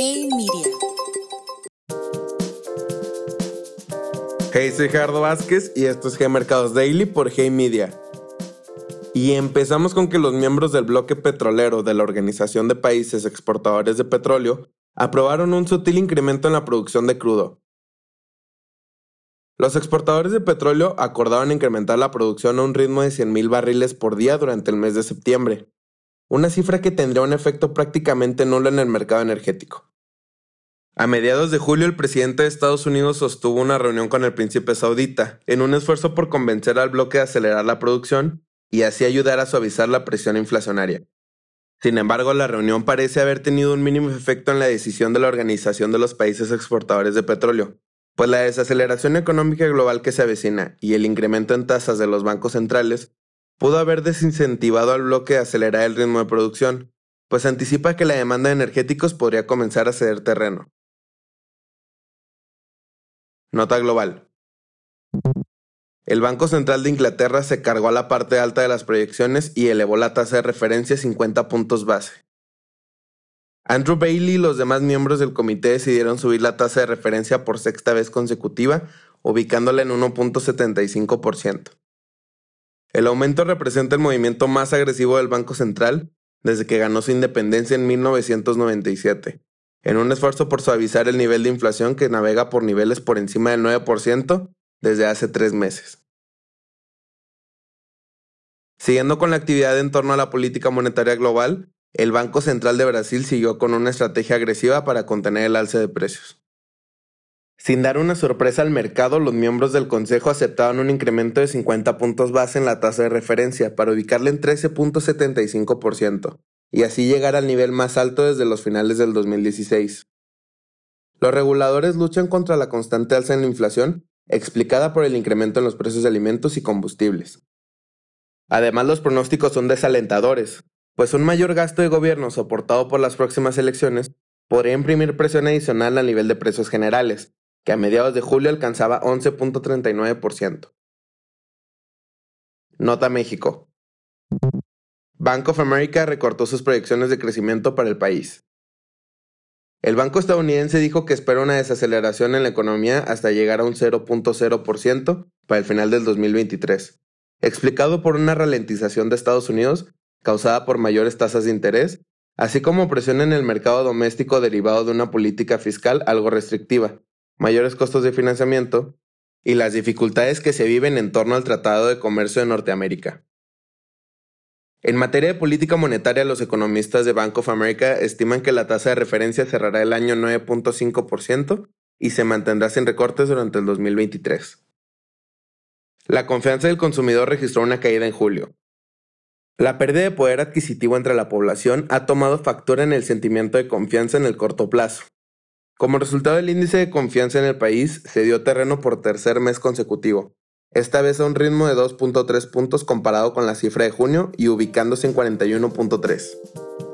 Hey Media. Soy Gerardo Vázquez y esto es G Mercados Daily por Hey Media. Y empezamos con que los miembros del bloque petrolero de la Organización de Países Exportadores de Petróleo aprobaron un sutil incremento en la producción de crudo. Los exportadores de petróleo acordaron incrementar la producción a un ritmo de 100.000 barriles por día durante el mes de septiembre, una cifra que tendría un efecto prácticamente nulo en el mercado energético. A mediados de julio, el presidente de Estados Unidos sostuvo una reunión con el príncipe saudita, en un esfuerzo por convencer al bloque de acelerar la producción y así ayudar a suavizar la presión inflacionaria. Sin embargo, la reunión parece haber tenido un mínimo efecto en la decisión de la Organización de los Países Exportadores de Petróleo, pues la desaceleración económica global que se avecina y el incremento en tasas de los bancos centrales pudo haber desincentivado al bloque a acelerar el ritmo de producción, pues anticipa que la demanda de energéticos podría comenzar a ceder terreno. Nota global. El Banco Central de Inglaterra se cargó a la parte alta de las proyecciones y elevó la tasa de referencia a 50 puntos base. Andrew Bailey y los demás miembros del comité decidieron subir la tasa de referencia por sexta vez consecutiva, ubicándola en 1.75%. El aumento representa el movimiento más agresivo del Banco Central desde que ganó su independencia en 1997, en un esfuerzo por suavizar el nivel de inflación que navega por niveles por encima del 9% desde hace tres meses. Siguiendo con la actividad en torno a la política monetaria global, el Banco Central de Brasil siguió con una estrategia agresiva para contener el alce de precios. Sin dar una sorpresa al mercado, los miembros del Consejo aceptaron un incremento de 50 puntos base en la tasa de referencia para ubicarla en 13.75% y así llegar al nivel más alto desde los finales del 2016. Los reguladores luchan contra la constante alza en la inflación, explicada por el incremento en los precios de alimentos y combustibles. Además, los pronósticos son desalentadores, pues un mayor gasto de gobierno soportado por las próximas elecciones podría imprimir presión adicional al nivel de precios generales, que a mediados de julio alcanzaba 11.39%. Nota México. Bank of America recortó sus proyecciones de crecimiento para el país. El banco estadounidense dijo que espera una desaceleración en la economía hasta llegar a un 0.0% para el final del 2023, explicado por una ralentización de Estados Unidos causada por mayores tasas de interés, así como presión en el mercado doméstico derivado de una política fiscal algo restrictiva, mayores costos de financiamiento y las dificultades que se viven en torno al Tratado de Comercio de Norteamérica. En materia de política monetaria, los economistas de Bank of America estiman que la tasa de referencia cerrará el año 9.5% y se mantendrá sin recortes durante el 2023. La confianza del consumidor registró una caída en julio. La pérdida de poder adquisitivo entre la población ha tomado factura en el sentimiento de confianza en el corto plazo, como resultado, el índice de confianza en el país se dio terreno por tercer mes consecutivo, esta vez a un ritmo de 2.3 puntos comparado con la cifra de junio y ubicándose en 41.3.